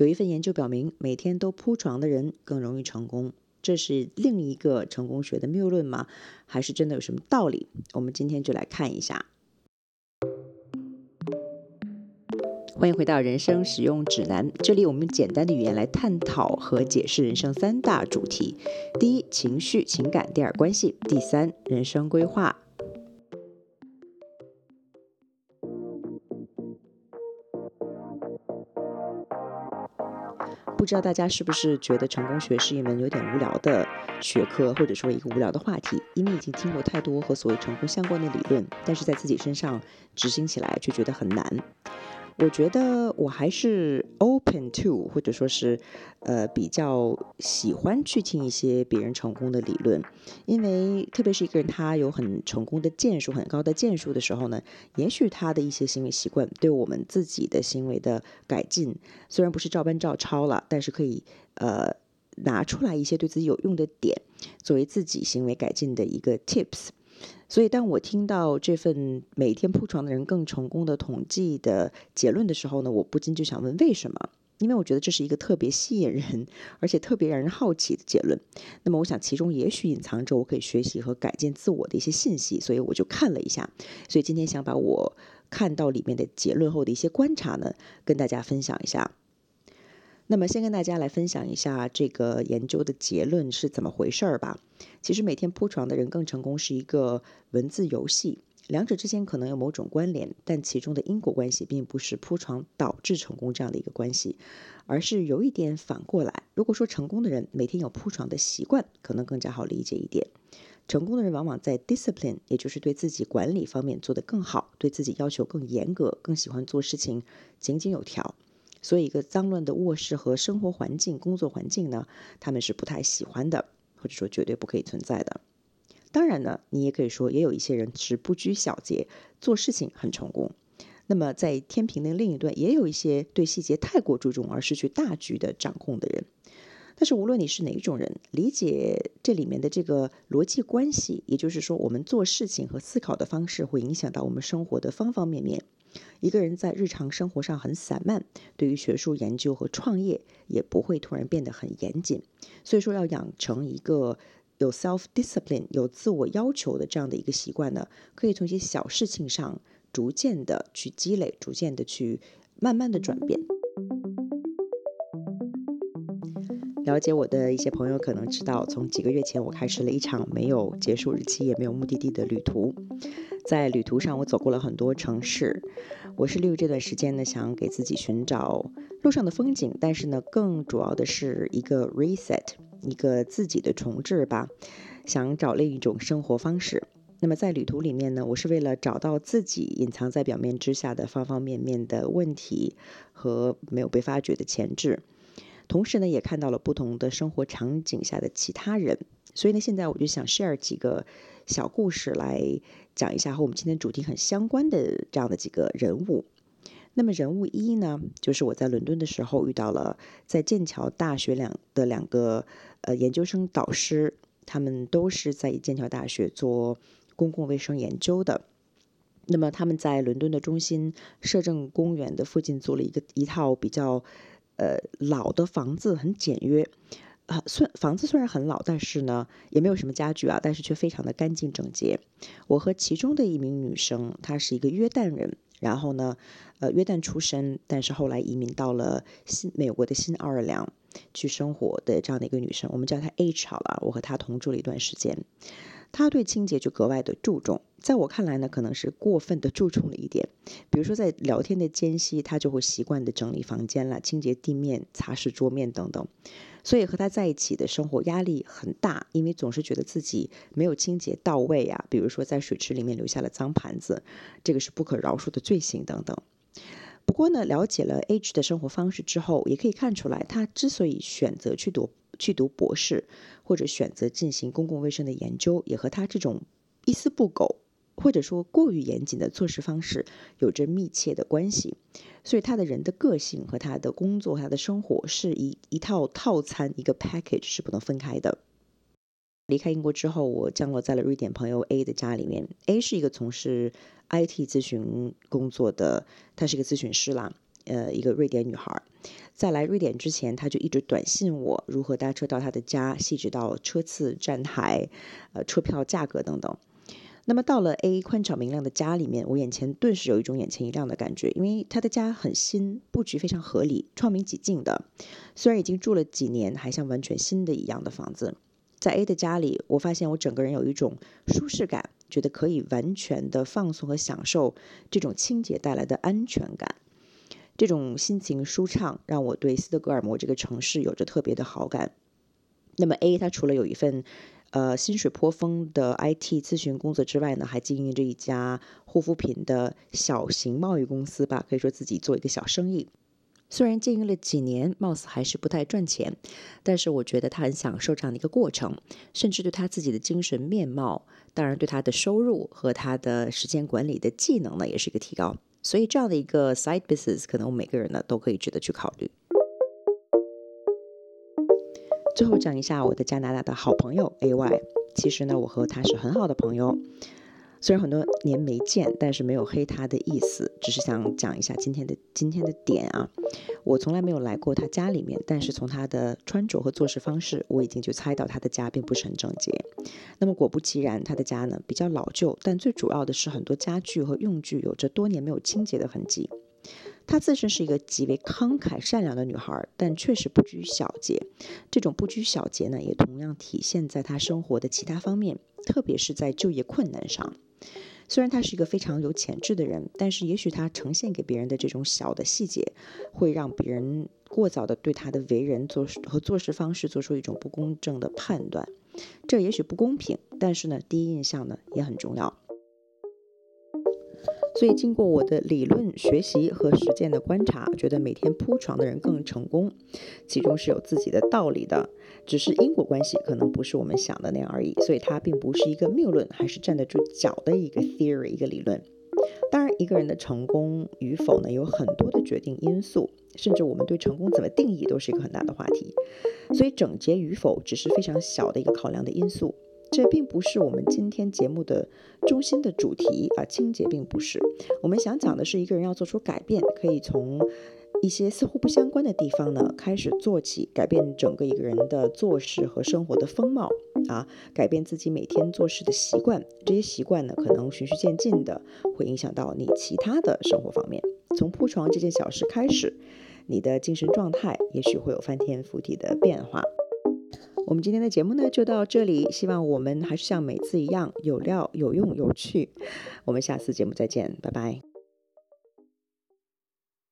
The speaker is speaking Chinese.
有一份研究表明，每天都铺床的人更容易成功。这是另一个成功学的谬论吗？还是真的有什么道理？我们今天就来看一下。欢迎回到人生使用指南，这里我们用简单的语言来探讨和解释人生三大主题：第一，情绪、情感；第二，关系；第三，人生规划。不知道大家是不是觉得成功学是一门有点无聊的学科，或者说一个无聊的话题？因为已经听过太多和所谓成功相关的理论，但是在自己身上执行起来却觉得很难。我觉得我还是 open to，或者说是，呃，比较喜欢去听一些别人成功的理论，因为特别是一个人他有很成功的建树、很高的建树的时候呢，也许他的一些行为习惯对我们自己的行为的改进，虽然不是照搬照抄了，但是可以呃拿出来一些对自己有用的点，作为自己行为改进的一个 tips。所以，当我听到这份每天铺床的人更成功的统计的结论的时候呢，我不禁就想问为什么？因为我觉得这是一个特别吸引人，而且特别让人好奇的结论。那么，我想其中也许隐藏着我可以学习和改进自我的一些信息，所以我就看了一下。所以今天想把我看到里面的结论后的一些观察呢，跟大家分享一下。那么，先跟大家来分享一下这个研究的结论是怎么回事儿吧。其实，每天铺床的人更成功是一个文字游戏，两者之间可能有某种关联，但其中的因果关系并不是铺床导致成功这样的一个关系，而是有一点反过来。如果说成功的人每天有铺床的习惯，可能更加好理解一点。成功的人往往在 discipline，也就是对自己管理方面做得更好，对自己要求更严格，更喜欢做事情井井有条。所以，一个脏乱的卧室和生活环境、工作环境呢，他们是不太喜欢的，或者说绝对不可以存在的。当然呢，你也可以说，也有一些人是不拘小节，做事情很成功。那么，在天平的另一端，也有一些对细节太过注重而失去大局的掌控的人。但是，无论你是哪一种人，理解这里面的这个逻辑关系，也就是说，我们做事情和思考的方式会影响到我们生活的方方面面。一个人在日常生活上很散漫，对于学术研究和创业也不会突然变得很严谨。所以说，要养成一个有 self discipline、有自我要求的这样的一个习惯呢，可以从一些小事情上逐渐的去积累，逐渐的去慢慢的转变。了解我的一些朋友可能知道，从几个月前我开始了一场没有结束日期也没有目的地的旅途。在旅途上，我走过了很多城市。我是利用这段时间呢，想给自己寻找路上的风景，但是呢，更主要的是一个 reset，一个自己的重置吧。想找另一种生活方式。那么在旅途里面呢，我是为了找到自己隐藏在表面之下的方方面面的问题和没有被发掘的潜质，同时呢，也看到了不同的生活场景下的其他人。所以呢，现在我就想 share 几个小故事来讲一下和我们今天主题很相关的这样的几个人物。那么人物一呢，就是我在伦敦的时候遇到了在剑桥大学两的两个呃研究生导师，他们都是在剑桥大学做公共卫生研究的。那么他们在伦敦的中心摄政公园的附近做了一个一套比较呃老的房子，很简约。啊，虽房子虽然很老，但是呢，也没有什么家具啊，但是却非常的干净整洁。我和其中的一名女生，她是一个约旦人，然后呢，呃，约旦出身，但是后来移民到了新美国的新奥尔良去生活的这样的一个女生，我们叫她 H 好了。我和她同住了一段时间，她对清洁就格外的注重，在我看来呢，可能是过分的注重了一点。比如说在聊天的间隙，他就会习惯的整理房间了，清洁地面、擦拭桌面等等。所以和他在一起的生活压力很大，因为总是觉得自己没有清洁到位啊，比如说在水池里面留下了脏盘子，这个是不可饶恕的罪行等等。不过呢，了解了 H 的生活方式之后，也可以看出来，他之所以选择去读去读博士，或者选择进行公共卫生的研究，也和他这种一丝不苟。或者说过于严谨的做事方式有着密切的关系，所以他的人的个性和他的工作、他的生活是一一套套餐，一个 package 是不能分开的。离开英国之后，我降落在了瑞典朋友 A 的家里面。A 是一个从事 IT 咨询工作的，她是一个咨询师啦。呃，一个瑞典女孩。在来瑞典之前，她就一直短信我如何搭车到她的家，细致到车次、站台、呃，车票价格等等。那么到了 A 宽敞明亮的家里面，我眼前顿时有一种眼前一亮的感觉，因为他的家很新，布局非常合理，窗明几净的。虽然已经住了几年，还像完全新的一样的房子。在 A 的家里，我发现我整个人有一种舒适感，觉得可以完全的放松和享受这种清洁带来的安全感。这种心情舒畅，让我对斯德哥尔摩这个城市有着特别的好感。那么 A 它除了有一份呃薪水颇丰的 IT 咨询工作之外呢，还经营着一家护肤品的小型贸易公司吧，可以说自己做一个小生意。虽然经营了几年，貌似还是不太赚钱，但是我觉得他很享受这样的一个过程，甚至对他自己的精神面貌，当然对他的收入和他的时间管理的技能呢，也是一个提高。所以这样的一个 side business，可能我们每个人呢都可以值得去考虑。最后讲一下我的加拿大的好朋友 A Y，其实呢，我和他是很好的朋友。虽然很多年没见，但是没有黑他的意思，只是想讲一下今天的今天的点啊。我从来没有来过他家里面，但是从他的穿着和做事方式，我已经就猜到他的家并不是很整洁。那么果不其然，他的家呢比较老旧，但最主要的是很多家具和用具有着多年没有清洁的痕迹。她自身是一个极为慷慨善良的女孩，但确实不拘小节。这种不拘小节呢，也同样体现在她生活的其他方面，特别是在就业困难上。虽然她是一个非常有潜质的人，但是也许她呈现给别人的这种小的细节，会让别人过早的对她的为人做和做事方式做出一种不公正的判断。这也许不公平，但是呢，第一印象呢也很重要。所以，经过我的理论学习和实践的观察，觉得每天铺床的人更成功，其中是有自己的道理的。只是因果关系可能不是我们想的那样而已。所以，它并不是一个谬论，还是站得住脚的一个 theory，一个理论。当然，一个人的成功与否呢，有很多的决定因素，甚至我们对成功怎么定义都是一个很大的话题。所以，整洁与否只是非常小的一个考量的因素。这并不是我们今天节目的中心的主题啊，清洁并不是。我们想讲的是，一个人要做出改变，可以从一些似乎不相关的地方呢开始做起，改变整个一个人的做事和生活的风貌啊，改变自己每天做事的习惯。这些习惯呢，可能循序渐进的会影响到你其他的生活方面。从铺床这件小事开始，你的精神状态也许会有翻天覆地的变化。我们今天的节目呢就到这里，希望我们还是像每次一样有料、有用、有趣。我们下次节目再见，拜拜。